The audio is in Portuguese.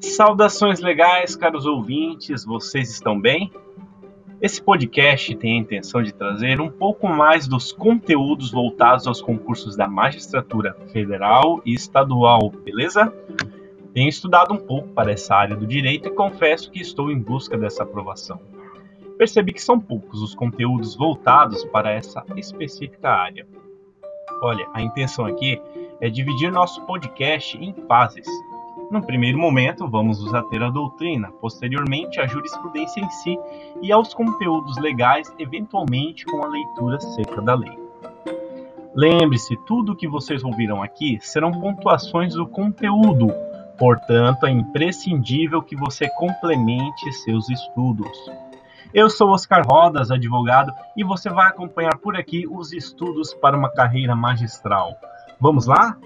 Saudações legais, caros ouvintes, vocês estão bem? Esse podcast tem a intenção de trazer um pouco mais dos conteúdos voltados aos concursos da magistratura federal e estadual, beleza? Tenho estudado um pouco para essa área do direito e confesso que estou em busca dessa aprovação. Percebi que são poucos os conteúdos voltados para essa específica área. Olha, a intenção aqui é dividir nosso podcast em fases no primeiro momento, vamos nos ater à doutrina, posteriormente à jurisprudência em si e aos conteúdos legais, eventualmente com a leitura seca da lei. Lembre-se, tudo o que vocês ouviram aqui serão pontuações do conteúdo, portanto, é imprescindível que você complemente seus estudos. Eu sou Oscar Rodas, advogado, e você vai acompanhar por aqui os estudos para uma carreira magistral. Vamos lá?